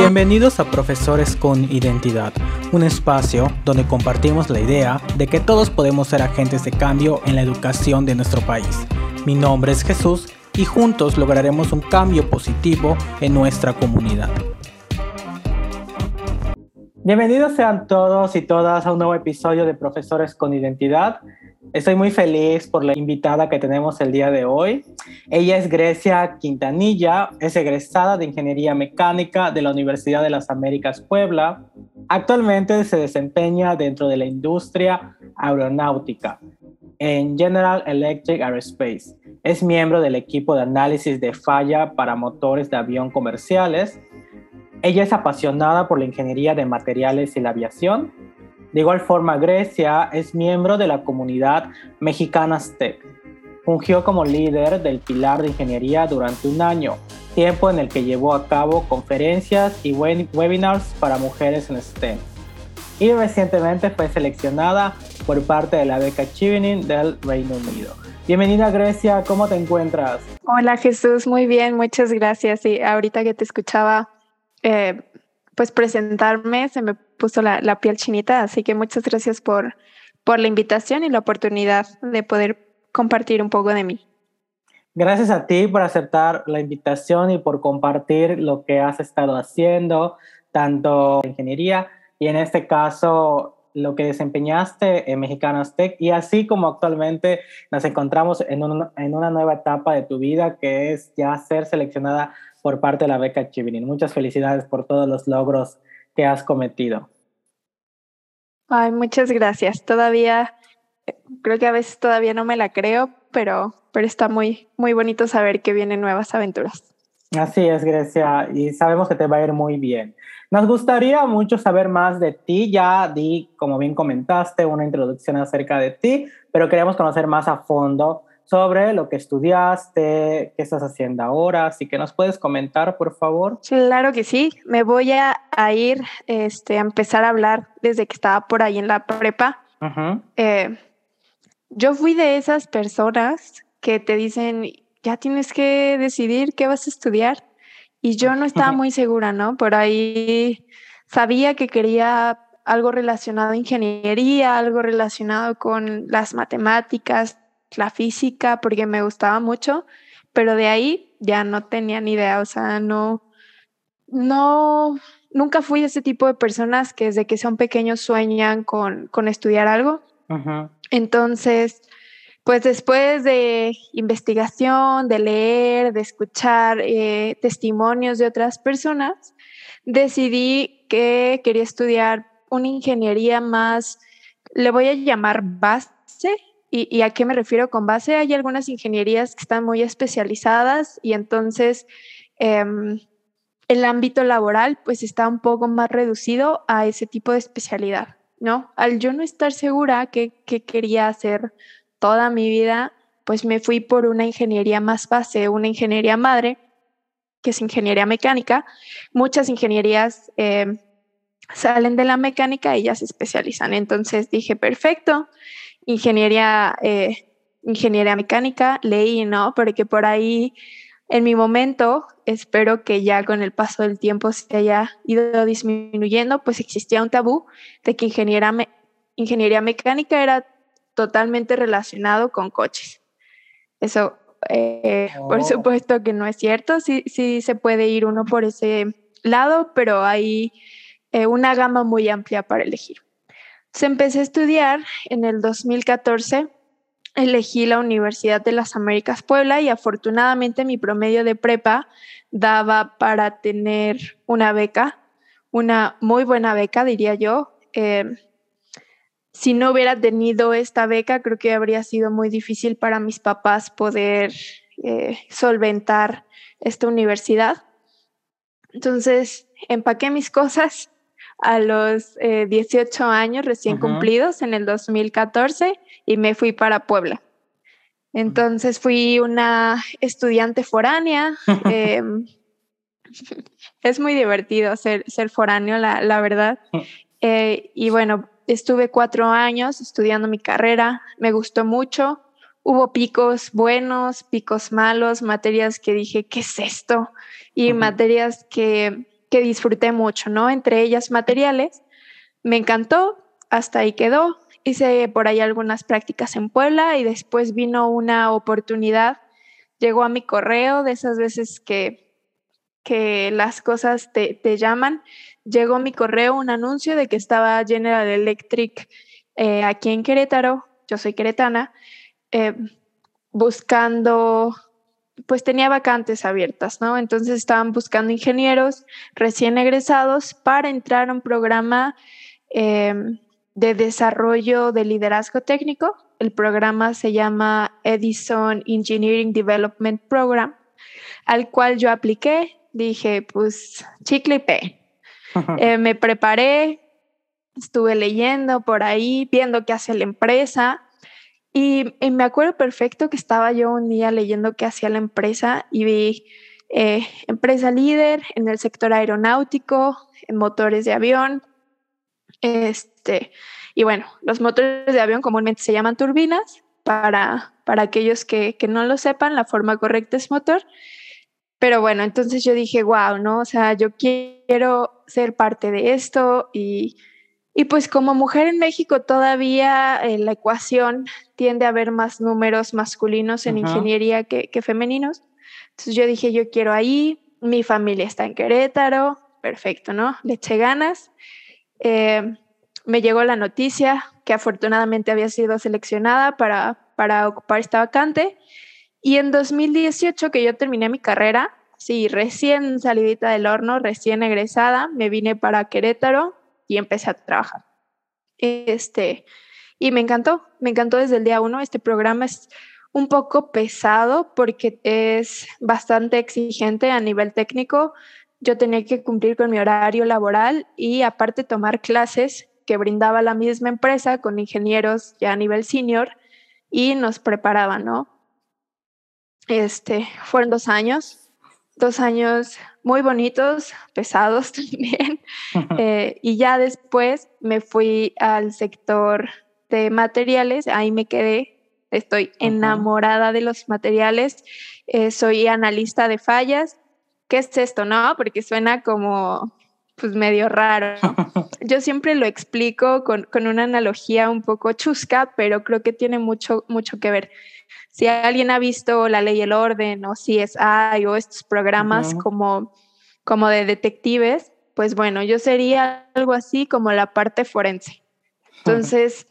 Bienvenidos a Profesores con Identidad, un espacio donde compartimos la idea de que todos podemos ser agentes de cambio en la educación de nuestro país. Mi nombre es Jesús y juntos lograremos un cambio positivo en nuestra comunidad. Bienvenidos sean todos y todas a un nuevo episodio de Profesores con Identidad. Estoy muy feliz por la invitada que tenemos el día de hoy. Ella es Grecia Quintanilla, es egresada de Ingeniería Mecánica de la Universidad de las Américas Puebla. Actualmente se desempeña dentro de la industria aeronáutica en General Electric Aerospace. Es miembro del equipo de análisis de falla para motores de avión comerciales. Ella es apasionada por la ingeniería de materiales y la aviación de igual forma, Grecia es miembro de la comunidad mexicana STEC. Fungió como líder del pilar de ingeniería durante un año, tiempo en el que llevó a cabo conferencias y webinars para mujeres en STEM. Y recientemente fue seleccionada por parte de la beca Chevening del Reino Unido. Bienvenida Grecia, ¿cómo te encuentras? Hola Jesús, muy bien, muchas gracias. Y ahorita que te escuchaba, eh, pues presentarme, se me puso la, piel chinita, así que muchas gracias por, por la invitación y la oportunidad de poder compartir un poco de mí. Gracias a ti por aceptar la invitación y por compartir lo que has estado haciendo, tanto en ingeniería y en este caso lo que desempeñaste en Mexicanos Tech y así como actualmente nos encontramos en, en una nueva etapa de tu vida que es ya ser seleccionada por parte de la beca Chivirin. Muchas felicidades por todos los logros que has cometido. Ay, muchas gracias. Todavía, creo que a veces todavía no me la creo, pero, pero está muy, muy bonito saber que vienen nuevas aventuras. Así es, Grecia, y sabemos que te va a ir muy bien. Nos gustaría mucho saber más de ti. Ya di, como bien comentaste, una introducción acerca de ti, pero queremos conocer más a fondo sobre lo que estudiaste, qué estás haciendo ahora, así que nos puedes comentar, por favor. Claro que sí, me voy a, ir este, a empezar a hablar desde que estaba por ahí en la prepa. Eh, yo fui de esas personas que te dicen, ya tienes que decidir qué vas a estudiar. Y yo no estaba muy segura, ¿no? Por ahí sabía que quería algo relacionado a ingeniería, algo relacionado con las matemáticas, la física porque me gustaba mucho, pero de ahí ya no tenía ni idea, o sea, no, no, nunca fui ese tipo de personas que desde que son pequeños sueñan con, con estudiar algo. Entonces, pues después de investigación, de leer, de escuchar eh, testimonios de otras personas, decidí que quería estudiar una ingeniería más, le voy a llamar base, ¿Y, a qué me refiero con base? Hay algunas ingenierías que están muy especializadas y entonces em, el ámbito laboral pues está un poco más reducido a ese tipo de especialidad, ¿no? Al yo no estar segura qué que quería hacer toda mi vida, pues me fui por una ingeniería más base, una ingeniería madre, que es ingeniería mecánica. Muchas ingenierías em, salen de la mecánica y ya se especializan. Entonces dije, perfecto, ingeniería, eh, ingeniería mecánica, leí, ¿no? Porque por ahí, en mi momento, espero que ya con el paso del tiempo se haya ido disminuyendo, pues existía un tabú de que ingeniería, ingeniería mecánica era totalmente relacionado con coches. Eso, eh, por oh. supuesto que no es cierto, sí, sí se puede ir uno por ese lado, pero hay eh, una gama muy amplia para elegir. Se empecé a estudiar en el 2014. Elegí la Universidad de las Américas Puebla y afortunadamente mi promedio de prepa daba para tener una beca, una muy buena beca, diría yo. Eh, si no hubiera tenido esta beca, creo que habría sido muy difícil para mis papás poder eh, solventar esta universidad. Entonces, empaqué mis cosas a los 18 eh, años recién cumplidos en el 2014 y me fui para Puebla. Entonces fui una estudiante foránea. Em, es muy divertido ser, ser foráneo, la, la verdad. Eh, y bueno, estuve cuatro años estudiando mi carrera, me gustó mucho. Hubo picos buenos, picos malos, materias que dije, ¿qué es esto? Y materias que que disfruté mucho, ¿no? Entre ellas materiales. Me encantó, hasta ahí quedó. Hice por ahí algunas prácticas en Puebla y después vino una oportunidad, llegó a mi correo de esas veces que, que las cosas te, te llaman. Llegó a mi correo un anuncio de que estaba General Electric eh, aquí en Querétaro, yo soy queretana, eh, buscando pues tenía vacantes abiertas, ¿no? Entonces estaban buscando ingenieros recién egresados para entrar a un programa em, de desarrollo de liderazgo técnico. El programa se llama Edison Engineering Development Program, al cual yo apliqué. Dije, pues, chicle y pe. Eh, me preparé, estuve leyendo por ahí, viendo qué hace la empresa y, me acuerdo perfecto que estaba yo un día leyendo qué hacía la empresa y vi eh, empresa líder en el sector aeronáutico, en motores de avión. Este, y bueno, los motores de avión comúnmente se llaman turbinas. Para, para aquellos que, que no lo sepan, la forma correcta es motor. Pero bueno, entonces yo dije, wow, ¿no? O sea, yo quiero ser parte de esto y, y pues como mujer en México todavía eh, la ecuación tiende a haber más números masculinos en ingeniería que, femeninos. Entonces yo dije, yo quiero ahí, mi familia está en Querétaro, perfecto, ¿no? Le eché ganas. Eh, me llegó la noticia que afortunadamente había sido seleccionada para, para ocupar esta vacante. Y en 2018, que yo terminé mi carrera, sí, recién salidita del horno, recién egresada, me vine para Querétaro y empecé a trabajar. Este, y me encantó, me encantó desde el día uno. Este programa es un poco pesado porque es bastante exigente a nivel técnico. Yo tenía que cumplir con mi horario laboral y aparte tomar clases que brindaba la misma empresa con ingenieros ya a nivel senior y nos preparaban, ¿no? Este, fueron dos años dos años muy bonitos, pesados también. Eh, y ya después me fui al sector de materiales, ahí me quedé, estoy enamorada de los materiales, eh, soy analista de fallas. ¿Qué es esto? No, porque suena como pues medio raro. Yo siempre lo explico con, con, una analogía un poco chusca, pero creo que tiene mucho, mucho que ver. Si alguien ha visto La Ley y el Orden o CSI o estos programas como, como de detectives, pues bueno, yo sería algo así como la parte forense. Entonces,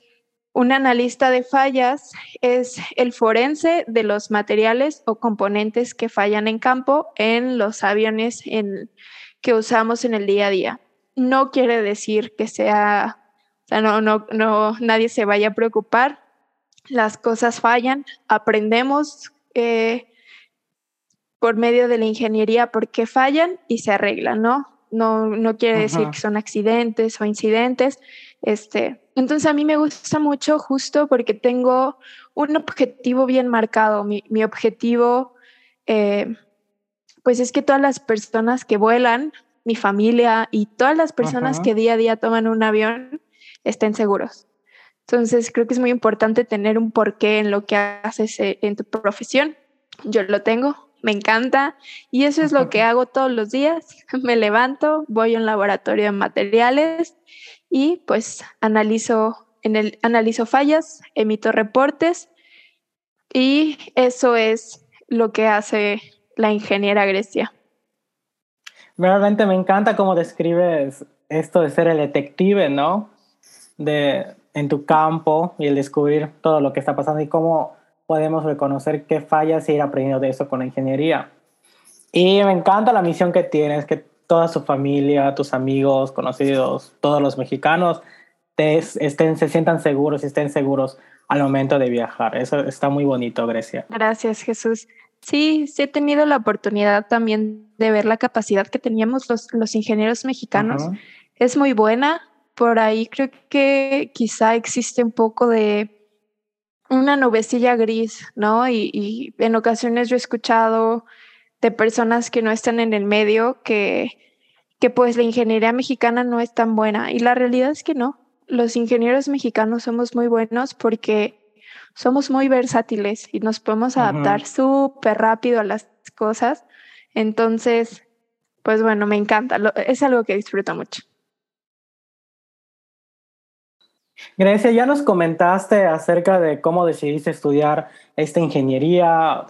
un analista de fallas es el forense de los materiales o componentes que fallan en campo en los aviones en, que usamos en el día a día. No quiere decir que sea, o sea, no, no, no, nadie se vaya a preocupar las cosas fallan, aprendemos eh, por medio de la ingeniería por qué fallan y se arreglan, ¿no? No, no quiere decir que son accidentes o incidentes. Este, entonces a mí me gusta mucho justo porque tengo un objetivo bien marcado. Mi, objetivo, eh, pues es que todas las personas que vuelan, mi familia y todas las personas que día a día toman un avión estén seguros. Entonces, creo que es muy importante tener un porqué en lo que haces eh, en tu profesión. Yo lo tengo, me encanta y eso es lo que hago todos los días. Me levanto, voy a un laboratorio de materiales y pues analizo en el analizo fallas, emito reportes y eso es lo que hace la ingeniera Grecia. Realmente me encanta cómo describes esto de ser el detective, ¿no? De en tu campo y el descubrir todo lo que está pasando y cómo podemos reconocer qué fallas y ir aprendiendo de eso con la ingeniería. Y me encanta la misión que tienes, que toda su familia, tus amigos, conocidos, todos los mexicanos estén, se sientan seguros y estén seguros al momento de viajar. Eso está muy bonito, Grecia. Gracias, Jesús. Sí, sí he tenido la oportunidad también de ver la capacidad que teníamos los, los ingenieros mexicanos. Es muy buena por ahí creo que quizá existe un poco de una nubecilla gris, ¿no? Y, en ocasiones yo he escuchado de personas que no están en el medio que, que pues la ingeniería mexicana no es tan buena. Y la realidad es que no. Los ingenieros mexicanos somos muy buenos porque somos muy versátiles y nos podemos adaptar súper rápido a las cosas. Entonces, pues bueno, me encanta, es algo que disfruto mucho. Grecia, ya nos comentaste acerca de cómo decidiste estudiar esta ingeniería,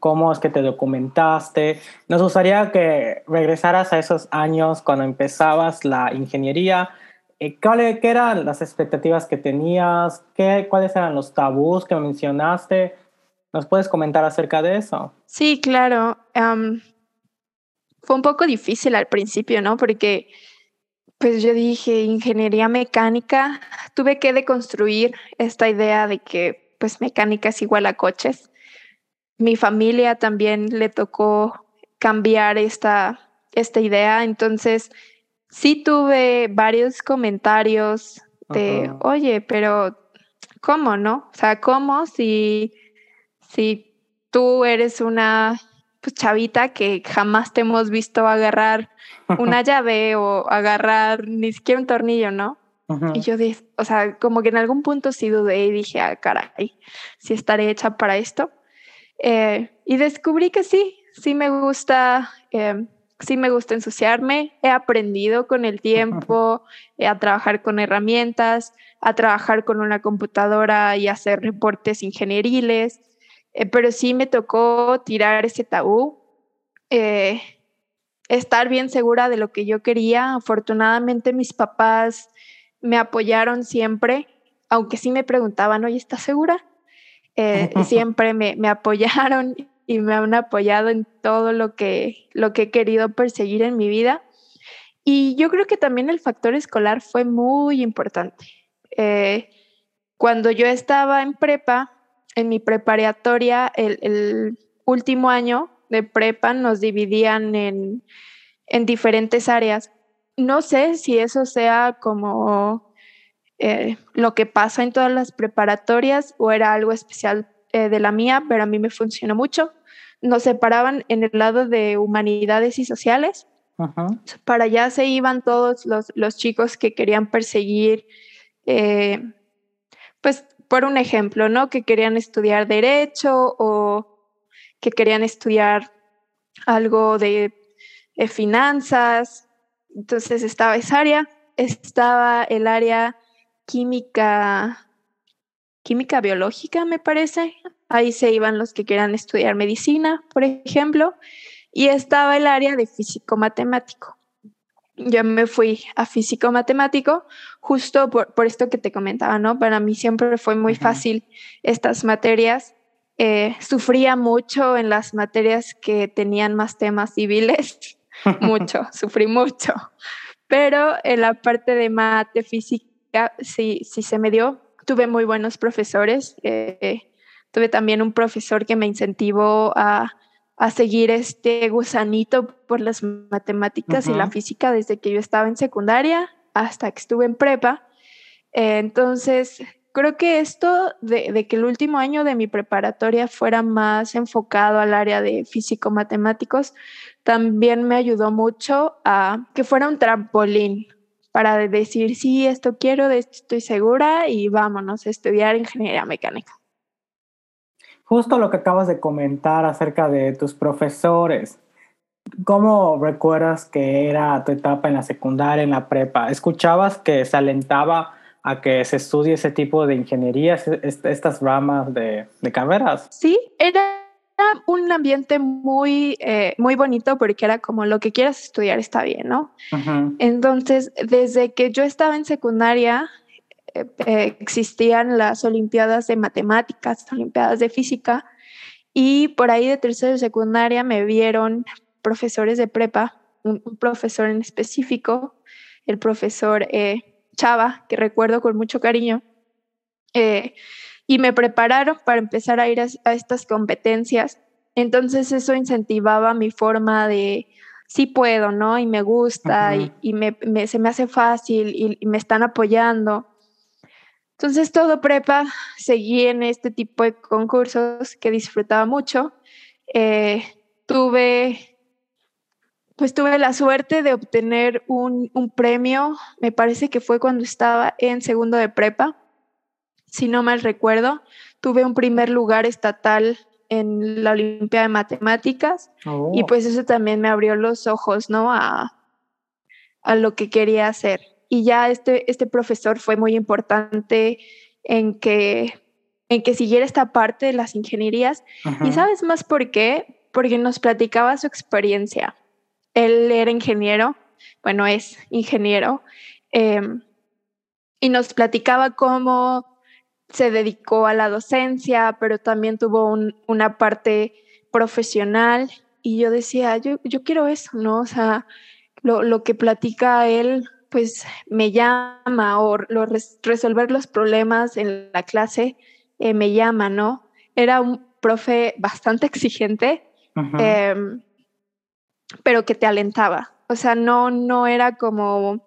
cómo es que te documentaste. Nos gustaría que regresaras a esos años cuando empezabas la ingeniería. Eh, ¿Qué eran las expectativas que tenías? ¿Qué, ¿Cuáles eran los tabús que mencionaste? ¿Nos puedes comentar acerca de eso? Sí, claro. fue un poco difícil al principio, ¿no? Porque pues yo dije ingeniería mecánica, tuve que deconstruir esta idea de que pues mecánica es igual a coches. Mi familia también le tocó cambiar esta, esta idea, entonces sí tuve varios comentarios de, oye, pero ¿cómo no? O sea, ¿cómo si, si tú eres una pues, chavita que jamás te hemos visto agarrar una llave o agarrar ni siquiera un tornillo, ¿no? Y yo, o sea, como que en algún punto sí dudé y dije, ah, caray, si estaré hecha para esto. Eh, y descubrí que sí, sí me gusta, eh, sí me gusta ensuciarme. He aprendido con el tiempo eh, a trabajar con herramientas, a trabajar con una computadora y hacer reportes ingenieriles. Pero sí me tocó tirar ese tabú estar bien segura de lo que yo quería. Afortunadamente mis papás me apoyaron siempre, aunque sí me preguntaban, oye, ¿estás segura? Eh, siempre me, apoyaron y me han apoyado en todo lo que, lo que he querido perseguir en mi vida. Y yo creo que también el factor escolar fue muy importante. Eh, cuando yo estaba en prepa, en mi preparatoria, el último año, de prepa nos dividían en, diferentes áreas. No sé si eso sea como eh, lo que pasa en todas las preparatorias o era algo especial eh, de la mía, pero a mí me funcionó mucho. Nos separaban en el lado de humanidades y sociales. Para allá se iban todos los, chicos que querían perseguir, eh, pues por un ejemplo, ¿no? Que querían estudiar derecho o que querían estudiar algo de, finanzas. Entonces estaba esa área, estaba el área química, química biológica, me parece. Ahí se iban los que querían estudiar medicina, por ejemplo, y estaba el área de físico matemático. Yo me fui a físico matemático justo por, por esto que te comentaba, ¿no? Para mí siempre fue muy fácil estas materias eh, sufría mucho en las materias que tenían más temas civiles, mucho, sufrí mucho. Pero en la parte de mate, física, sí, sí se me dio. Tuve muy buenos profesores. Eh, tuve también un profesor que me incentivó a, a seguir este gusanito por las matemáticas y la física desde que yo estaba en secundaria hasta que estuve en prepa. Eh, entonces, creo que esto de, que el último año de mi preparatoria fuera más enfocado al área de físico-matemáticos también me ayudó mucho a que fuera un trampolín para decir, sí, esto quiero, de esto estoy segura y vámonos a estudiar ingeniería mecánica. Justo lo que acabas de comentar acerca de tus profesores. ¿Cómo recuerdas que era tu etapa en la secundaria, en la prepa? ¿Escuchabas que se alentaba a que se estudie ese tipo de ingeniería, estas ramas de, carreras. Sí, era un ambiente muy, eh, muy bonito porque era como lo que quieras estudiar está bien, ¿no? Entonces, desde que yo estaba en secundaria, existían las Olimpiadas de Matemáticas, Olimpiadas de Física, y por ahí de tercero de secundaria me vieron profesores de prepa, un, profesor en específico, el profesor chava que recuerdo con mucho cariño. Eh, y me prepararon para empezar a ir a, estas competencias. Entonces eso incentivaba mi forma de, sí puedo, ¿no? Y me gusta y, me, se me hace fácil y, me están apoyando. Entonces todo prepa, seguí en este tipo de concursos que disfrutaba mucho. Eh, tuve pues tuve la suerte de obtener un, premio, me parece que fue cuando estaba en segundo de prepa, si no mal recuerdo, tuve un primer lugar estatal en la Olimpiada de Matemáticas y oh. pues eso también me abrió los ojos, ¿no? A, a lo que quería hacer. Y ya este, este profesor fue muy importante en que, en que siguiera esta parte de las ingenierías. ¿Y sabes más por qué? Porque nos platicaba su experiencia. Él era ingeniero, bueno, es ingeniero, em, y nos platicaba cómo se dedicó a la docencia, pero también tuvo una parte profesional. Y yo decía, yo, yo quiero eso, ¿no? O sea, lo, lo que platica él, pues me llama, o lo, resolver los problemas en la clase eh, me llama, ¿no? Era un profe bastante exigente, em, pero que te alentaba. O sea, no, no era como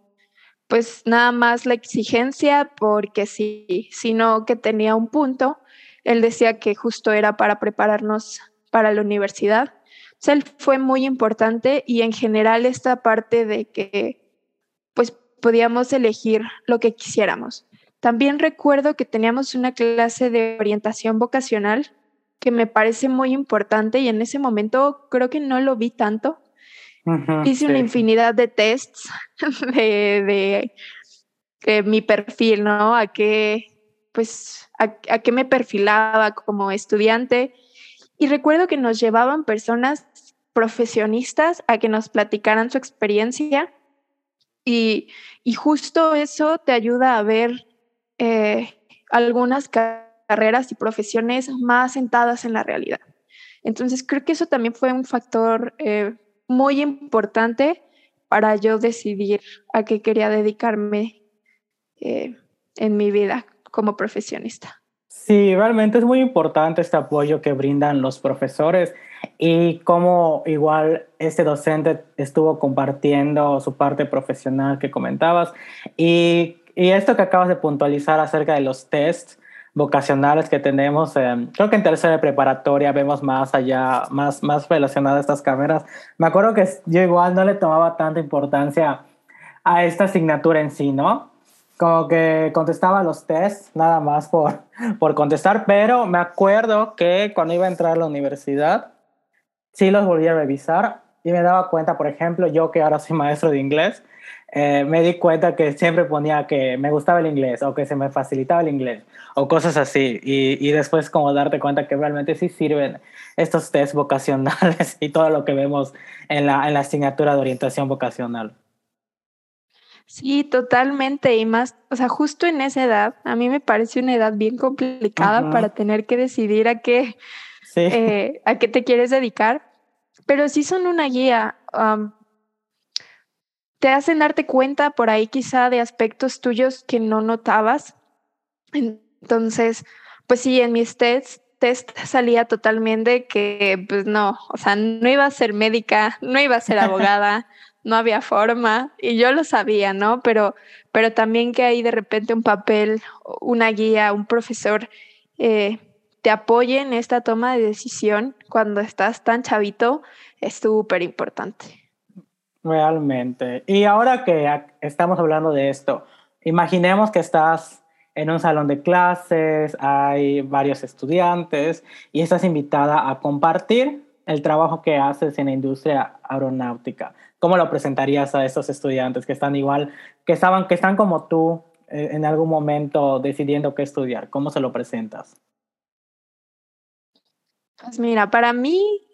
pues nada más la exigencia porque sí, sino que tenía un punto. Él decía que justo era para prepararnos para la universidad. O sea, él fue muy importante y en general esta parte de que podíamos elegir lo que quisiéramos. También recuerdo que teníamos una clase de orientación vocacional que me parece muy importante y en ese momento creo que no lo vi tanto, Hice una infinidad de tests de, de, mi perfil, ¿no? A qué, pues, a, a qué me perfilaba como estudiante. Y recuerdo que nos llevaban personas profesionistas a que nos platicaran su experiencia y, justo eso te ayuda a ver eh, algunas carreras y profesiones más sentadas en la realidad. Entonces creo que eso también fue un factor eh, muy importante para yo decidir a qué quería dedicarme eh, en mi vida como profesionista. Sí, realmente es muy importante este apoyo que brindan los profesores y cómo igual este docente estuvo compartiendo su parte profesional que comentabas y, y esto que acabas de puntualizar acerca de los tests vocacionales que tenemos. Eh, creo que en tercera preparatoria vemos más allá, más, más relacionadas estas cámaras. Me acuerdo que yo igual no le tomaba tanta importancia a esta asignatura en sí, ¿no? Como que contestaba los tests nada más por, por contestar, pero me acuerdo que cuando iba a entrar a la universidad, sí los volví a revisar y me daba cuenta, por ejemplo, yo que ahora soy maestro de inglés, eh, me di cuenta que siempre ponía que me gustaba el inglés o que se me facilitaba el inglés o cosas así. Y, y después como darte cuenta que realmente sí sirven estos test vocacionales y todo lo que vemos en la, en la asignatura de orientación vocacional. Sí, totalmente. Y más, o sea, justo en esa edad, a mí me parece una edad bien complicada para tener que decidir a qué, eh, a qué te quieres dedicar, pero sí son una guía te hacen darte cuenta por ahí quizá de aspectos tuyos que no notabas. Entonces, pues sí, en mis tests test salía totalmente que, pues no, o sea, no iba a ser médica, no iba a ser abogada, no había forma, y yo lo sabía, ¿no? Pero, pero también que hay de repente un papel, una guía, un profesor eh, te apoye en esta toma de decisión cuando estás tan chavito, es súper importante. Realmente. Y ahora que estamos hablando de esto, imaginemos que estás en un salón de clases, hay varios estudiantes y estás invitada a compartir el trabajo que haces en la industria aeronáutica. ¿Cómo lo presentarías a esos estudiantes que están igual, que estaban, que están como tú eh, en algún momento decidiendo qué estudiar? ¿Cómo se lo presentas? Pues mira, para mí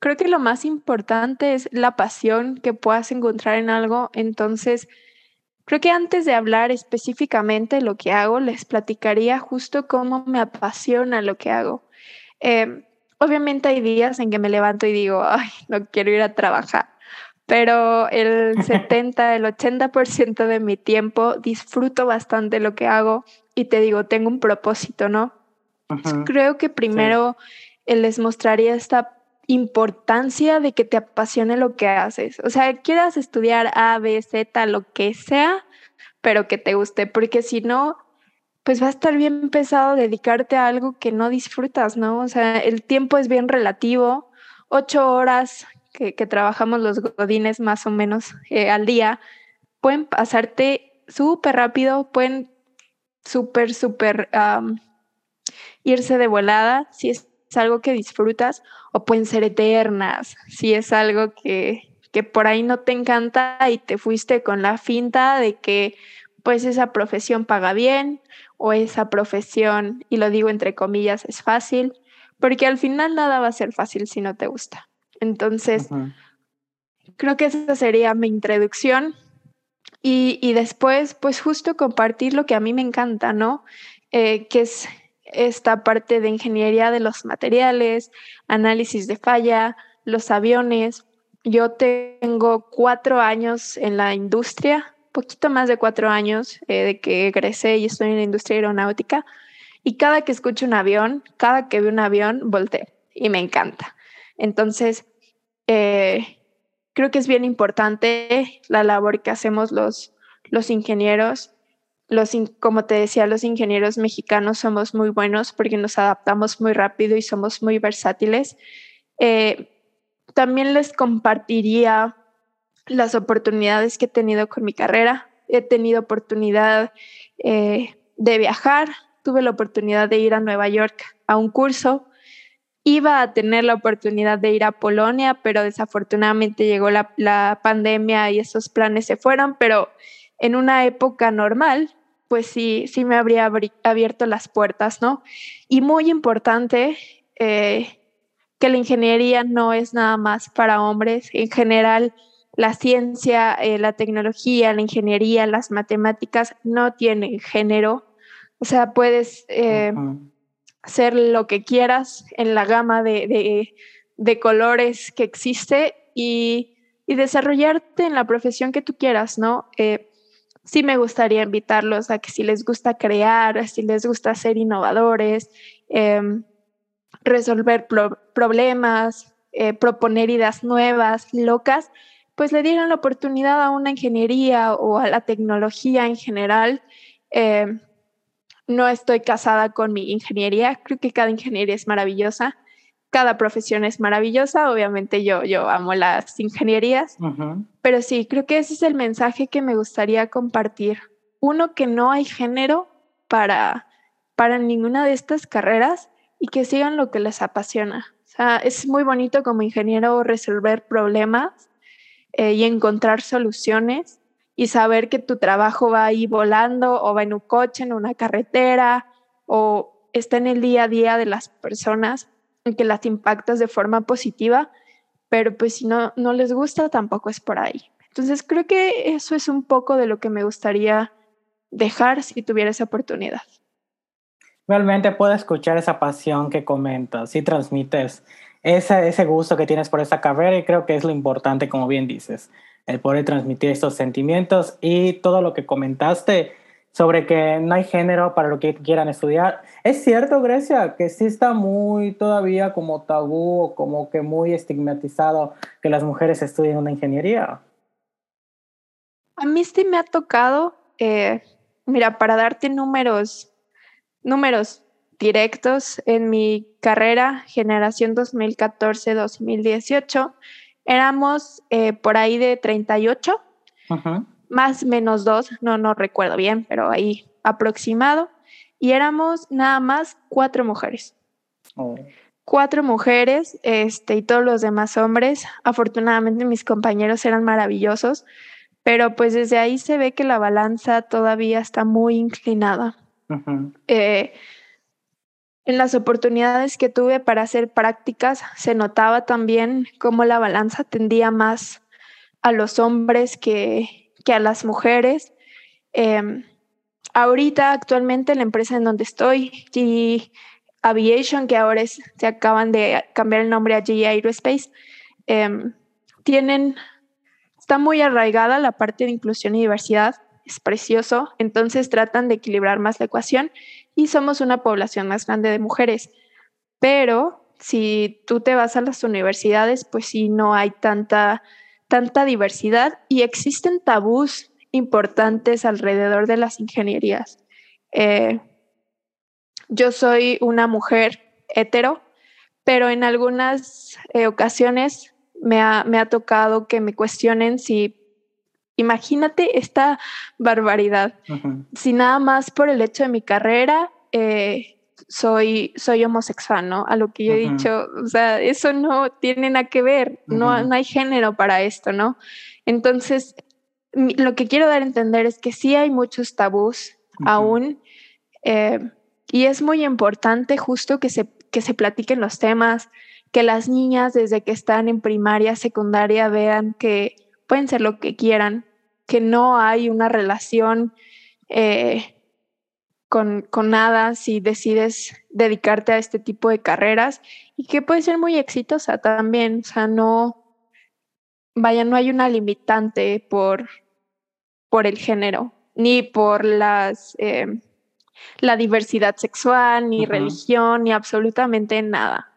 creo que lo más importante es la pasión que puedas encontrar en algo. Entonces, creo que antes de hablar específicamente lo que hago, les platicaría justo cómo me apasiona lo que hago. Em, obviamente hay días en que me levanto y digo, ay, no quiero ir a trabajar, pero el 70, el 80% de mi tiempo disfruto bastante lo que hago y te digo, tengo un propósito, ¿no? Creo que primero les mostraría esta importancia de que te apasione lo que haces. O sea, quieras estudiar A, B, Z, lo que sea, pero que te guste, porque si no, pues va a estar bien pesado dedicarte a algo que no disfrutas, ¿no? O sea, el tiempo es bien relativo. Ocho horas que, trabajamos los godines más o menos eh, al día pueden pasarte súper rápido, pueden súper, súper irse de volada si es algo que disfrutas o pueden ser eternas, si es algo que, que por ahí no te encanta y te fuiste con la finta de que pues esa profesión paga bien o esa profesión, y lo digo entre comillas, es fácil, porque al final nada va a ser fácil si no te gusta. Entonces, creo que esa sería mi introducción. Y, y, después, pues justo compartir lo que a mí me encanta, ¿no? Eh, que es esta parte de ingeniería de los materiales, análisis de falla, los aviones. Yo tengo cuatro años en la industria, poquito más de cuatro años eh, de que egresé y estoy en la industria aeronáutica. Y cada que escucho un avión, cada que veo un avión, volteo y me encanta. Entonces, eh, creo que es bien importante la labor que hacemos los, los ingenieros. Los, como te decía, los ingenieros mexicanos somos muy buenos porque nos adaptamos muy rápido y somos muy versátiles. Eh, también les compartiría las oportunidades que he tenido con mi carrera. He tenido oportunidad eh, de viajar, tuve la oportunidad de ir a Nueva York a un curso Iba a tener la oportunidad de ir a Polonia, pero desafortunadamente llegó la, pandemia y esos planes se fueron, pero en una época normal, pues sí, sí me habría abierto las puertas, ¿no? Y muy importante, eh, que la ingeniería no es nada más para hombres. En general, la ciencia, eh, la tecnología, la ingeniería, las matemáticas no tienen género. O sea, puedes eh, hacer lo que quieras en la gama de, colores que existe y, desarrollarte en la profesión que tú quieras, ¿no? Eh, sí me gustaría invitarlos a que si les gusta crear, si les gusta ser innovadores, em, resolver problemas, eh, proponer ideas nuevas, locas, pues le dieran la oportunidad a una ingeniería o a la tecnología en general. Em, no estoy casada con mi ingeniería, creo que cada ingeniería es maravillosa, cada profesión es maravillosa, obviamente yo, yo amo las ingenierías, pero sí, creo que ese es el mensaje que me gustaría compartir. Uno, que no hay género para, para ninguna de estas carreras y que sigan lo que les apasiona. O sea, es muy bonito como ingeniero resolver problemas eh, y encontrar soluciones y saber que tu trabajo va ahí volando o va en un coche, en una carretera o está en el día a día de las personas y que las impactas de forma positiva, pero pues si no, no les gusta tampoco es por ahí. Entonces creo que eso es un poco de lo que me gustaría dejar si tuviera esa oportunidad. Realmente puedo escuchar esa pasión que comentas y transmites ese, ese gusto que tienes por esa carrera y creo que es lo importante, como bien dices el poder transmitir estos sentimientos y todo lo que comentaste sobre que no hay género para lo que quieran estudiar. ¿Es cierto, Grecia, que sí está muy todavía como tabú o como que muy estigmatizado que las mujeres estudien una ingeniería? A mí sí me ha tocado, eh, mira, para darte números, números directos en mi carrera, generación 2014-2018, éramos eh, por ahí de 38, más menos dos, no, no recuerdo bien, pero ahí aproximado. Y éramos nada más cuatro mujeres. Oh. Cuatro mujeres este, y todos los demás hombres. Afortunadamente mis compañeros eran maravillosos, pero pues desde ahí se ve que la balanza todavía está muy inclinada. En las oportunidades que tuve para hacer prácticas se notaba también cómo la balanza tendía más a los hombres que, a las mujeres. Em, ahorita, actualmente, la empresa en donde estoy, G Aviation, que ahora se acaban de cambiar el nombre a G Aerospace, em, tienen, está muy arraigada la parte de inclusión y diversidad, es precioso, entonces tratan de equilibrar más la ecuación y somos una población más grande de mujeres. Pero si tú te vas a las universidades, pues sí, no hay tanta, tanta diversidad y existen tabús importantes alrededor de las ingenierías. Eh, yo soy una mujer hetero, pero en algunas eh, ocasiones me ha, me ha tocado que me cuestionen si Imagínate esta barbaridad. Si nada más por el hecho de mi carrera, eh, soy, soy homosexual, ¿no? A lo que yo he dicho, o sea, eso no tiene nada que ver, no, no hay género para esto, ¿no? Entonces, lo que quiero dar a entender es que sí hay muchos tabús aún eh, y es muy importante justo que se, que se platiquen los temas, que las niñas desde que están en primaria, secundaria vean que pueden ser lo que quieran, que no hay una relación eh, con, con, nada si decides dedicarte a este tipo de carreras y que puede ser muy exitosa también. O sea, no, vaya, no hay una limitante por, por el género, ni por las, eh, la diversidad sexual, ni religión, ni absolutamente nada.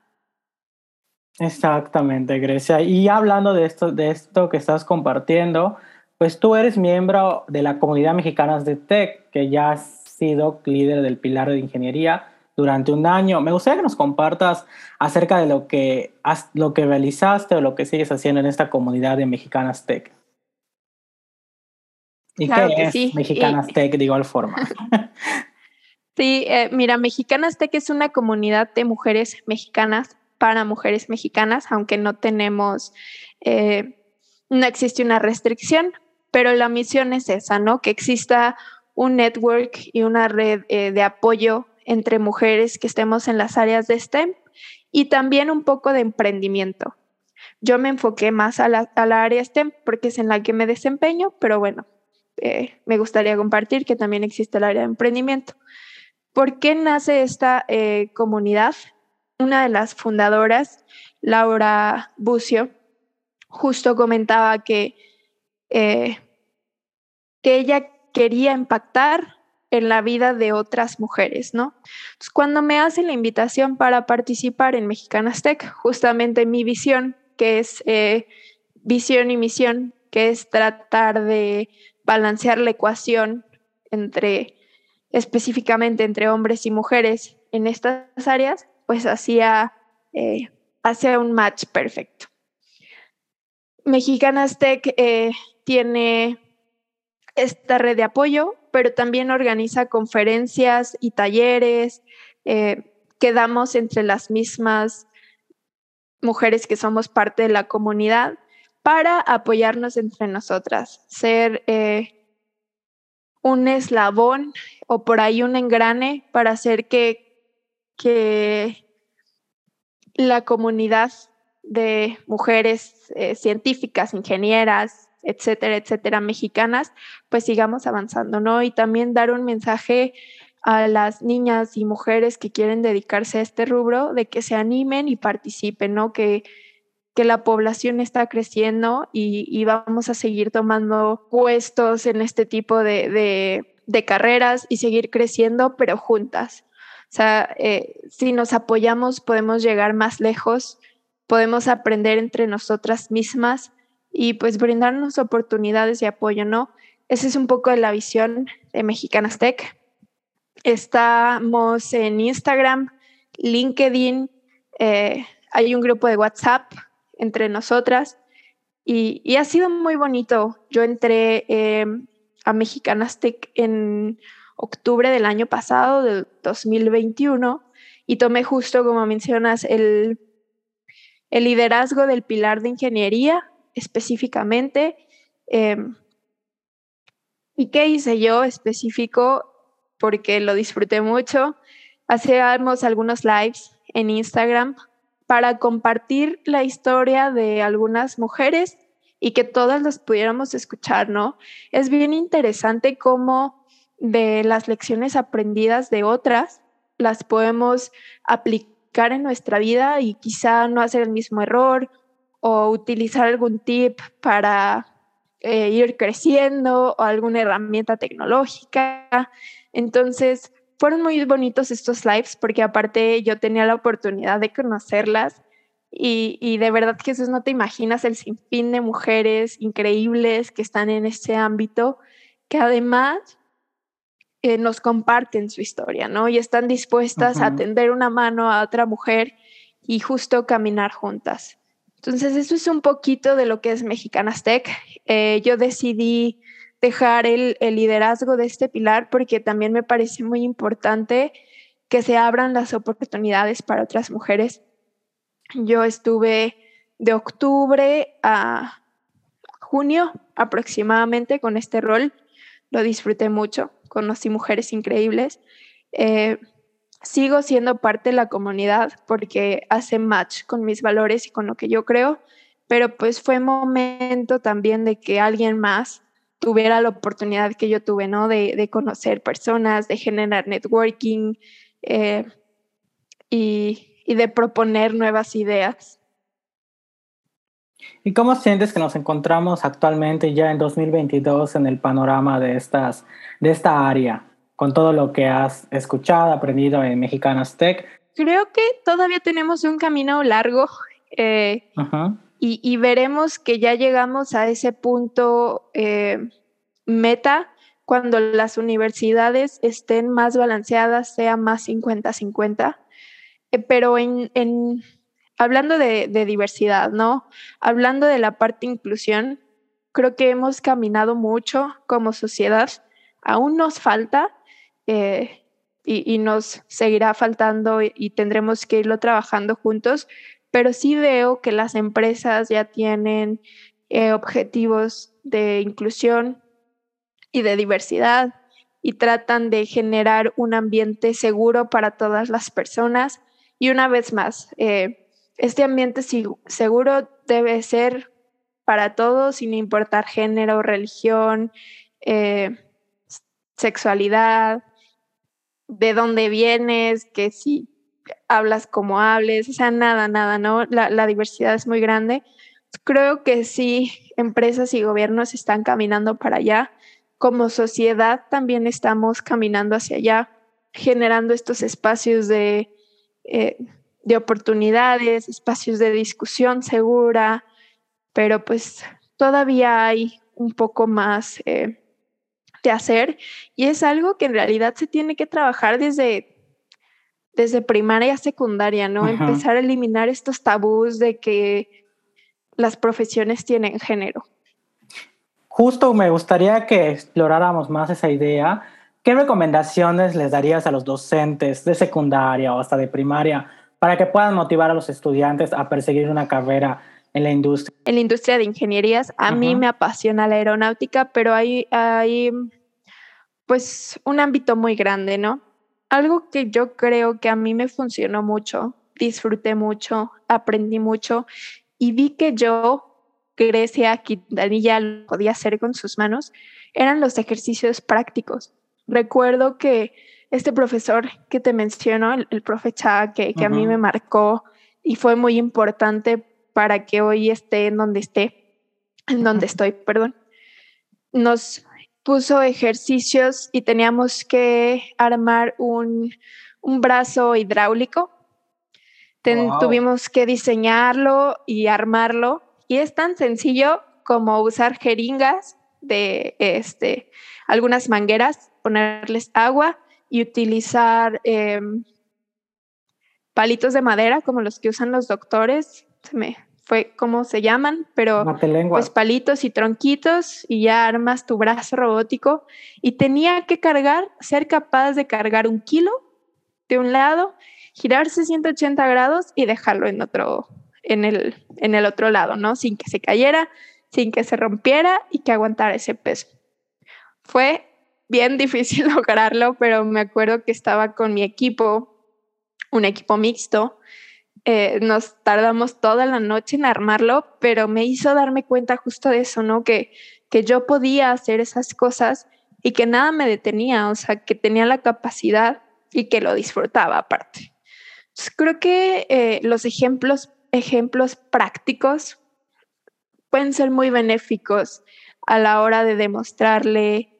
Exactamente, Grecia. Y hablando de esto, de esto que estás compartiendo, pues tú eres miembro de la comunidad mexicana de TEC, que ya has sido líder del pilar de ingeniería durante un año. Me gustaría que nos compartas acerca de lo que, has, lo que realizaste o lo que sigues haciendo en esta comunidad de Mexicanas Tech. ¿Y qué es Mexicanas Tech de igual forma? sí, eh, mira, Mexicanas Tech es una comunidad de mujeres mexicanas para mujeres mexicanas, aunque no tenemos, eh, no existe una restricción, pero la misión es esa, ¿no? Que exista un network y una red eh, de apoyo entre mujeres que estemos en las áreas de STEM y también un poco de emprendimiento. Yo me enfoqué más a la, área STEM porque es en la que me desempeño, pero bueno, eh, me gustaría compartir que también existe el área de emprendimiento. ¿Por qué nace esta comunidad? Una de las fundadoras, Laura Bucio, justo comentaba que, eh, que ella quería impactar en la vida de otras mujeres, ¿no? Entonces, cuando me hacen la invitación para participar en Mexicanas Tech, justamente mi visión, que es eh, visión y misión, que es tratar de balancear la ecuación entre, específicamente entre hombres y mujeres en estas áreas, pues hacía, eh, un match perfecto. Mexicanas Tech eh, tiene esta red de apoyo pero también organiza conferencias y talleres eh, que damos entre las mismas mujeres que somos parte de la comunidad para apoyarnos entre nosotras, ser eh, un eslabón o por ahí un engrane para hacer que, que la comunidad de mujeres eh, científicas, ingenieras, etcétera, etcétera, mexicanas, pues sigamos avanzando, ¿no? Y también dar un mensaje a las niñas y mujeres que quieren dedicarse a este rubro de que se animen y participen, ¿no? Que, que la población está creciendo y, vamos a seguir tomando puestos en este tipo de, carreras y seguir creciendo, pero juntas. Sea, eh, si nos apoyamos podemos llegar más lejos, podemos aprender entre nosotras mismas y pues brindarnos oportunidades de apoyo, ¿no? Esa es un poco de la visión de Mexicanas Tech. Estamos en Instagram, LinkedIn, eh, hay un grupo de WhatsApp entre nosotras y, ha sido muy bonito. Yo entré em, a Mexicanas Tech en octubre del año pasado, del 2021, y tomé justo, como mencionas, el, el liderazgo del pilar de ingeniería específicamente. Em, ¿Y qué hice yo específico? Porque lo disfruté mucho. Hacíamos algunos lives en Instagram para compartir la historia de algunas mujeres y que todas las pudiéramos escuchar, ¿no? Es bien interesante cómo de las lecciones aprendidas de otras las podemos aplicar en nuestra vida y quizá no hacer el mismo error o utilizar algún tip para eh, ir creciendo o alguna herramienta tecnológica. Entonces, fueron muy bonitos estos lives porque aparte yo tenía la oportunidad de conocerlas y, de verdad eso no te imaginas el sinfín de mujeres increíbles que están en este ámbito, que además eh, nos comparten su historia, ¿no? Y están dispuestas a tender una mano a otra mujer y justo caminar juntas. Entonces, eso es un poquito de lo que es Mexicanas Tech. Eh, yo decidí dejar el, liderazgo de este pilar porque también me parece muy importante que se abran las oportunidades para otras mujeres. Yo estuve de octubre a junio aproximadamente con este rol. Lo disfruté mucho, conocí mujeres increíbles. Eh, sigo siendo parte de la comunidad porque hace match con mis valores y con lo que yo creo, pero pues fue momento también de que alguien más tuviera la oportunidad que yo tuve, ¿no? De, conocer personas, de generar networking eh, y, y de proponer nuevas ideas. ¿Y cómo sientes que nos encontramos actualmente ya en 2022 en el panorama de, estas, de esta área, con todo lo que has escuchado, aprendido en Mexicanas Tech? Creo que todavía tenemos un camino largo eh, y, veremos que ya llegamos a ese punto eh, meta cuando las universidades estén más balanceadas, sea más 50-50. Eh, pero en, en hablando de, diversidad, ¿no? Hablando de la parte inclusión, creo que hemos caminado mucho como sociedad. Aún nos falta eh, y, nos seguirá faltando y, tendremos que irlo trabajando juntos, pero sí veo que las empresas ya tienen eh, objetivos de inclusión y de diversidad y tratan de generar un ambiente seguro para todas las personas. Y una vez más, eh, este ambiente seguro debe ser para todos, sin importar género, religión, eh, sexualidad, de dónde vienes, que si hablas como hables, o sea, nada, nada, ¿no? La, diversidad es muy grande. Creo que sí, empresas y gobiernos están caminando para allá. Como sociedad también estamos caminando hacia allá, generando estos espacios de... Eh, de oportunidades, espacios de discusión segura, pero pues todavía hay un poco más eh, de hacer y es algo que en realidad se tiene que trabajar desde, desde primaria a secundaria, ¿no? Empezar a eliminar estos tabús de que las profesiones tienen género. Justo me gustaría que exploráramos más esa idea. ¿Qué recomendaciones les darías a los docentes de secundaria o hasta de primaria para que puedan motivar a los estudiantes a perseguir una carrera en la industria? En la industria de ingenierías, a mí me apasiona la aeronáutica, pero hay, hay pues un ámbito muy grande, ¿no? Algo que yo creo que a mí me funcionó mucho, disfruté mucho, aprendí mucho y vi que yo, Grecia Quintanilla, lo podía hacer con sus manos, eran los ejercicios prácticos. Recuerdo que este profesor que te menciono, el, profe Cha, que, a mí me marcó y fue muy importante para que hoy esté en donde esté, en donde estoy, perdón, nos puso ejercicios y teníamos que armar un, brazo hidráulico. Tuvimos que diseñarlo y armarlo. Y es tan sencillo como usar jeringas de este, algunas mangueras, ponerles agua y utilizar em, palitos de madera como los que usan los doctores, se me fue cómo se llaman, pero pues palitos y tronquitos y ya armas tu brazo robótico y tenía que cargar, ser capaz de cargar un kilo de un lado, girarse 180 grados y dejarlo en otro, en el, en el otro lado, ¿no? Sin que se cayera, sin que se rompiera y que aguantara ese peso. Fue bien difícil lograrlo, pero me acuerdo que estaba con mi equipo, un equipo mixto. Eh, nos tardamos toda la noche en armarlo, pero me hizo darme cuenta justo de eso, ¿no? Que, que yo podía hacer esas cosas y que nada me detenía, o sea, que tenía la capacidad y que lo disfrutaba aparte. creo que eh, los ejemplos, ejemplos prácticos pueden ser muy benéficos a la hora de demostrarle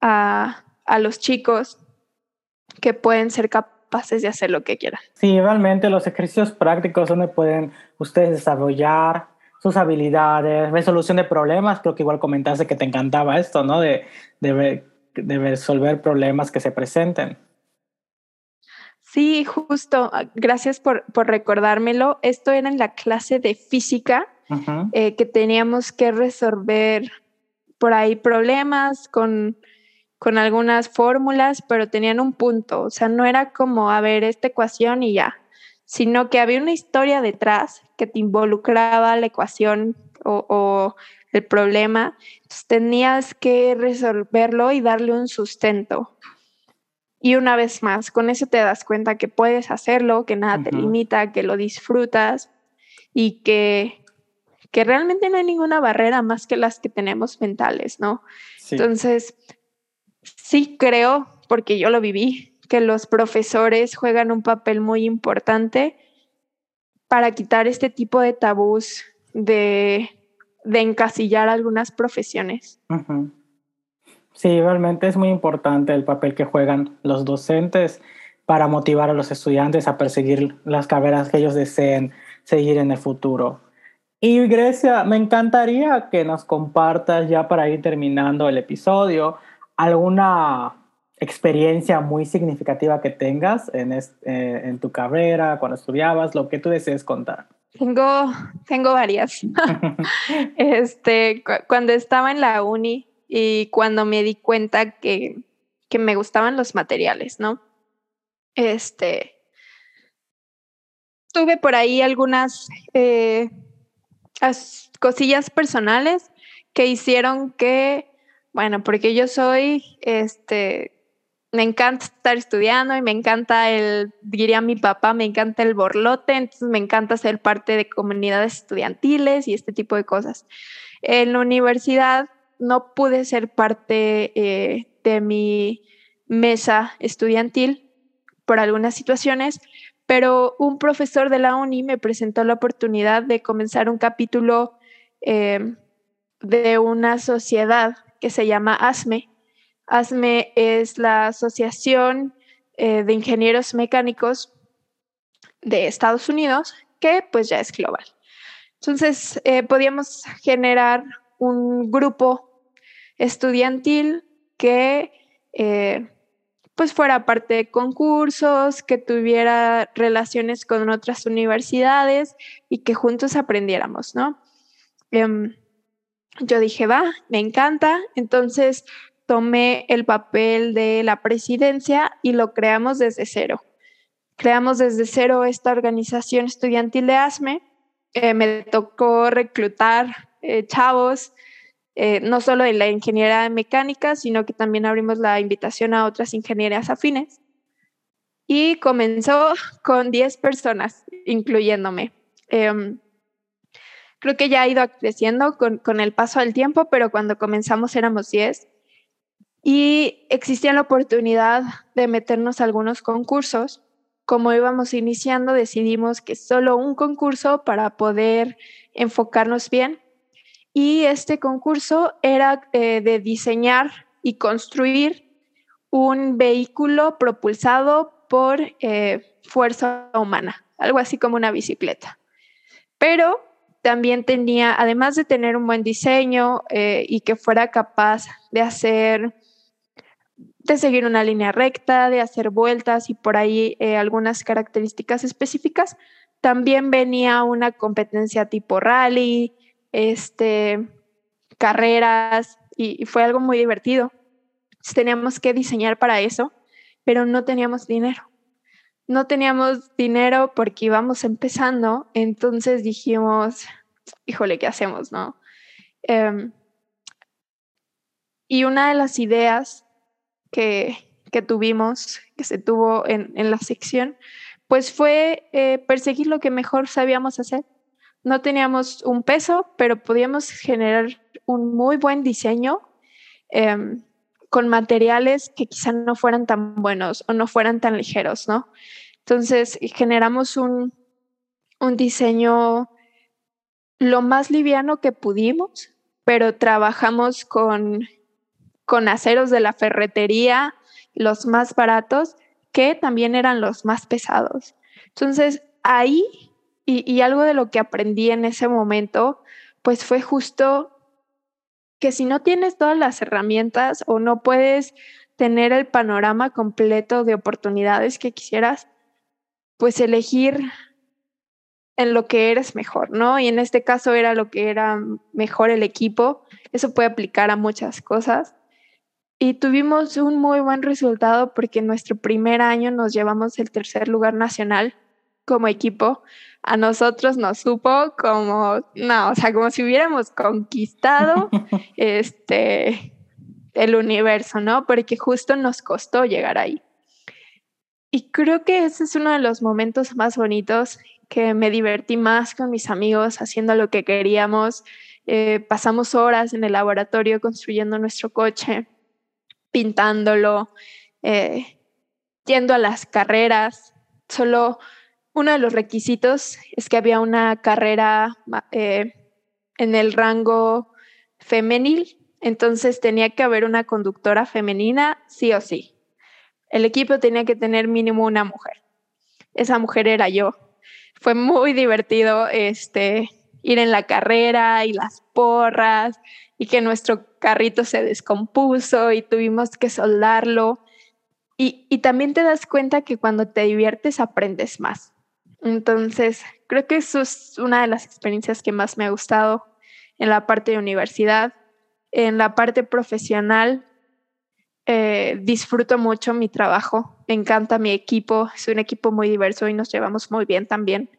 a, los chicos que pueden ser capaces de hacer lo que quieran. Sí, realmente los ejercicios prácticos donde pueden ustedes desarrollar sus habilidades, resolución de problemas, creo que igual comentaste que te encantaba esto, ¿no? De, de, de resolver problemas que se presenten. Sí, justo, gracias por, por recordármelo. Esto era en la clase de física, eh, que teníamos que resolver por ahí problemas con con algunas fórmulas, pero tenían un punto, o sea, no era como, a ver, esta ecuación y ya, sino que había una historia detrás que te involucraba la ecuación o, el problema, entonces tenías que resolverlo y darle un sustento. Y una vez más, con eso te das cuenta que puedes hacerlo, que nada te limita, que lo disfrutas y que, que realmente no hay ninguna barrera más que las que tenemos mentales, ¿no? Entonces, sí creo, porque yo lo viví, que los profesores juegan un papel muy importante para quitar este tipo de tabús de, encasillar algunas profesiones. Sí, realmente es muy importante el papel que juegan los docentes para motivar a los estudiantes a perseguir las carreras que ellos deseen seguir en el futuro. Y Grecia, me encantaría que nos compartas ya para ir terminando el episodio alguna experiencia muy significativa que tengas en, eh, en tu carrera, cuando estudiabas, lo que tú desees contar. Tengo, tengo varias. este, cuando estaba en la uni y cuando me di cuenta que, que me gustaban los materiales, ¿no? Este, tuve por ahí algunas eh, cosillas personales que hicieron que bueno, porque yo soy, este, me encanta estar estudiando y me encanta el, diría mi papá, me encanta el borlote, entonces me encanta ser parte de comunidades estudiantiles y este tipo de cosas. En la universidad no pude ser parte eh, de mi mesa estudiantil por algunas situaciones, pero un profesor de la uni me presentó la oportunidad de comenzar un capítulo eh, de una sociedad que se llama ASME. ASME es la Asociación eh, de Ingenieros Mecánicos de Estados Unidos, que pues ya es global. Entonces, eh, podíamos generar un grupo estudiantil que eh, pues fuera parte de concursos, que tuviera relaciones con otras universidades y que juntos aprendiéramos, ¿no? Em, yo dije, va, me encanta. Entonces tomé el papel de la presidencia y lo creamos desde cero. Creamos desde cero esta organización estudiantil de ASME. Eh, me tocó reclutar eh, chavos, eh, no solo de la ingeniería mecánica, sino que también abrimos la invitación a otras ingenierías afines. Y comenzó con 10 personas, incluyéndome. Em, Creo que ya ha ido creciendo con, con el paso del tiempo, pero cuando comenzamos éramos 10 y existía la oportunidad de meternos a algunos concursos. Como íbamos iniciando, decidimos que solo un concurso para poder enfocarnos bien. Y este concurso era eh, de diseñar y construir un vehículo propulsado por eh, fuerza humana, algo así como una bicicleta. Pero también tenía, además de tener un buen diseño eh, y que fuera capaz de hacer, de seguir una línea recta, de hacer vueltas y por ahí eh, algunas características específicas, también venía una competencia tipo rally, este, carreras y, fue algo muy divertido. teníamos que diseñar para eso, pero no teníamos dinero no teníamos dinero porque íbamos empezando, entonces dijimos, híjole, ¿qué hacemos, no? Em, y una de las ideas que, tuvimos, que se tuvo en, la sección, pues fue eh, perseguir lo que mejor sabíamos hacer. No teníamos un peso, pero podíamos generar un muy buen diseño em, con materiales que quizá no fueran tan buenos o no fueran tan ligeros, ¿no? Entonces generamos un, un diseño lo más liviano que pudimos, pero trabajamos con, con aceros de la ferretería, los más baratos, que también eran los más pesados. Entonces, ahí, y, y, algo de lo que aprendí en ese momento, pues fue justo que si no tienes todas las herramientas o no puedes tener el panorama completo de oportunidades que quisieras, pues elegir en lo que eres mejor, ¿no? Y en este caso era lo que era mejor el equipo. Eso puede aplicar a muchas cosas. y tuvimos un muy buen resultado porque en nuestro primer año nos llevamos el tercer lugar nacional como equipo. A nosotros nos supo como, no, o sea, como si hubiéramos conquistado este, el universo, ¿no? Porque justo nos costó llegar ahí. Y creo que ese es uno de los momentos más bonitos que me divertí más con mis amigos haciendo lo que queríamos. Eh, pasamos horas en el laboratorio construyendo nuestro coche pintándolo, eh, yendo a las carreras. Solo uno de los requisitos es que había una carrera eh, en el rango femenil, entonces tenía que haber una conductora femenina, sí o sí. El equipo tenía que tener mínimo una mujer. Esa mujer era yo. Fue muy divertido este, ir en la carrera y las porras y que nuestro carrito se descompuso y tuvimos que soldarlo. Y, y también te das cuenta que cuando te diviertes aprendes más. Entonces, creo que eso es una de las experiencias que más me ha gustado en la parte de universidad. En la parte profesional, eh, disfruto mucho mi trabajo, encanta mi equipo, es un equipo muy diverso y nos llevamos muy bien también.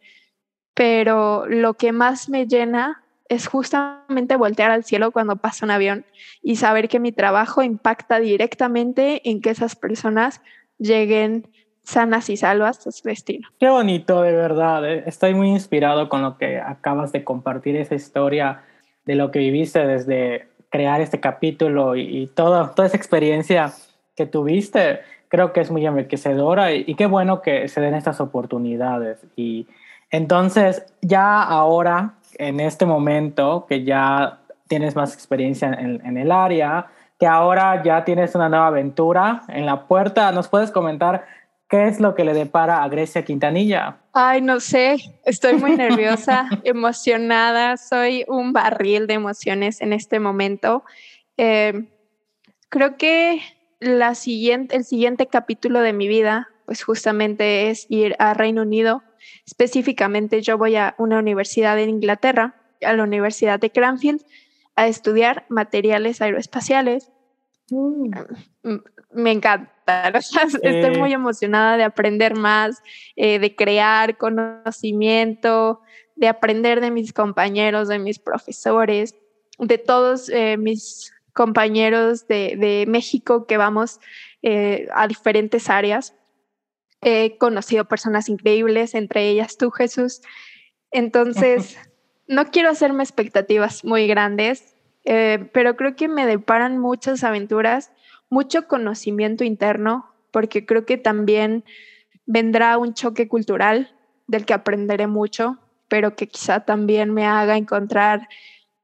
Pero lo que más me llena es justamente voltear al cielo cuando pasa un avión y saber que mi trabajo impacta directamente en que esas personas lleguen sanas y salvas a su destino. Qué bonito, de verdad. Eh. Estoy muy inspirado con lo que acabas de compartir, esa historia de lo que viviste desde crear este capítulo y, toda, toda esa experiencia que tuviste. Creo que es muy enriquecedora y, qué bueno que se den estas oportunidades. Y entonces, ya ahora en este momento que ya tienes más experiencia en, el área, que ahora ya tienes una nueva aventura en la puerta, ¿nos puedes comentar qué es lo que le depara a Grecia Quintanilla? Ay, no sé, estoy muy nerviosa, emocionada, soy un barril de emociones en este momento. Eh, creo que la siguiente, el siguiente capítulo de mi vida, pues justamente es ir a Reino Unido Específicamente yo voy a una universidad en Inglaterra, a la Universidad de Cranfield, a estudiar materiales aeroespaciales. Mm. Mm, me encanta, estoy muy emocionada de aprender más, eh, de crear conocimiento, de aprender de mis compañeros, de mis profesores, de todos eh, mis compañeros de, México que vamos eh, a diferentes áreas. He conocido personas increíbles, entre ellas tú, Jesús. Entonces, no quiero hacerme expectativas muy grandes, eh, pero creo que me deparan muchas aventuras, mucho conocimiento interno, porque creo que también vendrá un choque cultural del que aprenderé mucho, pero que quizá también me haga encontrar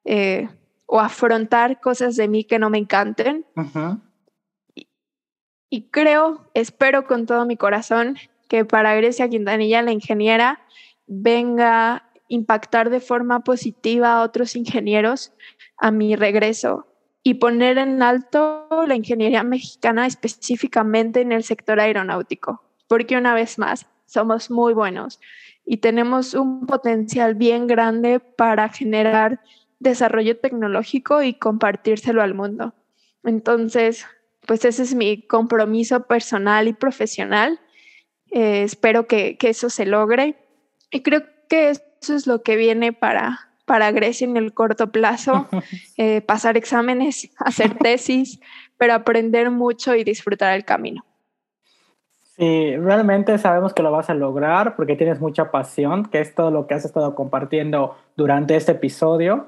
eh, o afrontar cosas de mí que no me encanten. Y creo, espero con todo mi corazón que para Grecia Quintanilla, la ingeniera, venga a impactar de forma positiva a otros ingenieros a mi regreso y poner en alto la ingeniería mexicana específicamente en el sector aeronáutico, porque una vez más somos muy buenos y tenemos un potencial bien grande para generar desarrollo tecnológico y compartírselo al mundo. Entonces, pues ese es mi compromiso personal y profesional. Eh, espero que, eso se logre. Y creo que eso es lo que viene para, para Grecia en el corto plazo, eh, pasar exámenes, hacer tesis, pero aprender mucho y disfrutar el camino. Sí, realmente sabemos que lo vas a lograr porque tienes mucha pasión, que es todo lo que has estado compartiendo durante este episodio.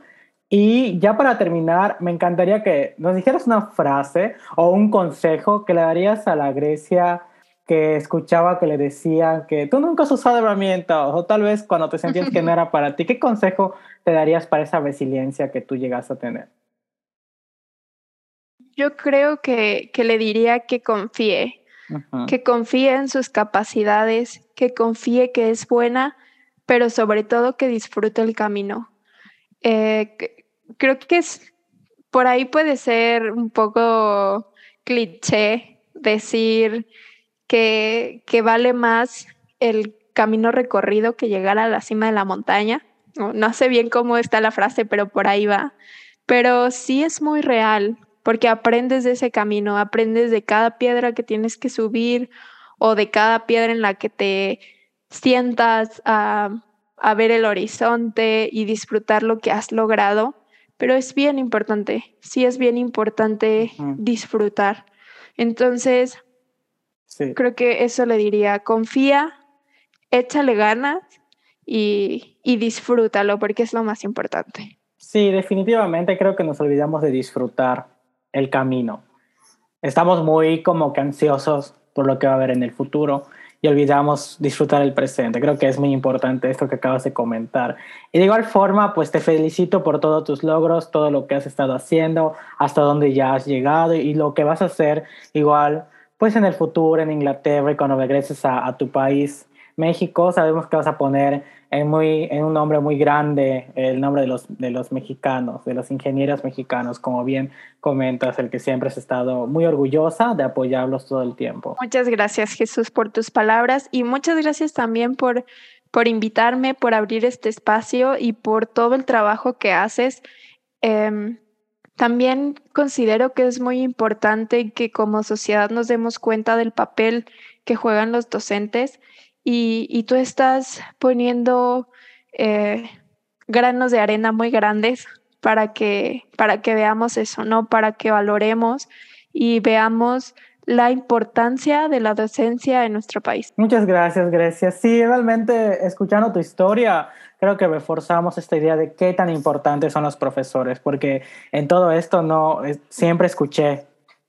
Y ya para terminar, me encantaría que nos dijeras una frase o un consejo que le darías a la Grecia que escuchaba que le decían que tú nunca has usado herramientas o tal vez cuando te sentías que no era para ti. ¿Qué consejo te darías para esa resiliencia que tú llegas a tener? Yo creo que, que le diría que confíe, que confíe en sus capacidades, que confíe que es buena, pero sobre todo que disfrute el camino. Eh, creo que es, por ahí puede ser un poco cliché decir que, que vale más el camino recorrido que llegar a la cima de la montaña. No, no sé bien cómo está la frase, pero por ahí va. Pero sí es muy real. porque aprendes de ese camino, aprendes de cada piedra que tienes que subir o de cada piedra en la que te sientas a, ver el horizonte y disfrutar lo que has logrado. Pero es bien importante, sí es bien importante disfrutar. Entonces, creo que eso le diría, confía, échale ganas y, y disfrútalo porque es lo más importante. Sí, definitivamente creo que nos olvidamos de disfrutar el camino. Estamos muy como que ansiosos por lo que va a haber en el futuro y olvidamos disfrutar el presente. Creo que es muy importante esto que acabas de comentar. Y de igual forma, pues te felicito por todos tus logros, todo lo que has estado haciendo, hasta donde ya has llegado y lo que vas a hacer igual, pues en el futuro, en Inglaterra y cuando regreses a, tu país, México. Sabemos que vas a poner en, muy, en un nombre muy grande el nombre de los, de los mexicanos, de los ingenieros mexicanos, como bien comentas, el que siempre has estado muy orgullosa de apoyarlos todo el tiempo. Muchas gracias Jesús por tus palabras y muchas gracias también por, por invitarme, por abrir este espacio y por todo el trabajo que haces. Em, también considero que es muy importante que como sociedad nos demos cuenta del papel que juegan los docentes y, tú estás poniendo eh, granos de arena muy grandes para que, para que veamos eso, ¿no? Para que valoremos y veamos la importancia de la docencia en nuestro país. Muchas gracias, Grecia. Sí, realmente escuchando tu historia, creo que reforzamos esta idea de qué tan importantes son los profesores, porque en todo esto no siempre escuché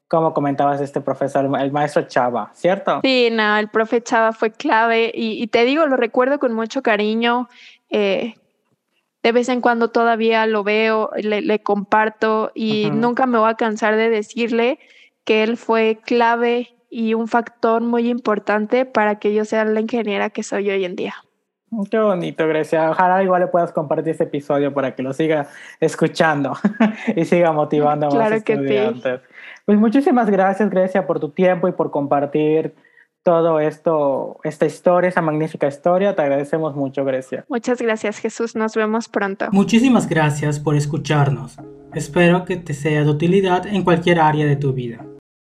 como comentabas este profesor, el maestro Chava, ¿cierto? Sí, no, el profe Chava fue clave y, te digo, lo recuerdo con mucho cariño. Eh, de vez en cuando todavía lo veo, le, comparto y nunca me voy a cansar de decirle que él fue clave y un factor muy importante para que yo sea la ingeniera que soy hoy en día. Qué bonito, Grecia. Ojalá igual le puedas compartir este episodio para que lo siga escuchando y siga motivando a más estudiantes. Pues muchísimas gracias, Grecia, por tu tiempo y por compartir todo esto, esta historia, esa magnífica historia. Te agradecemos mucho, Grecia. Muchas gracias, Jesús. Nos vemos pronto. Muchísimas gracias por escucharnos. Espero que te sea de utilidad en cualquier área de tu vida.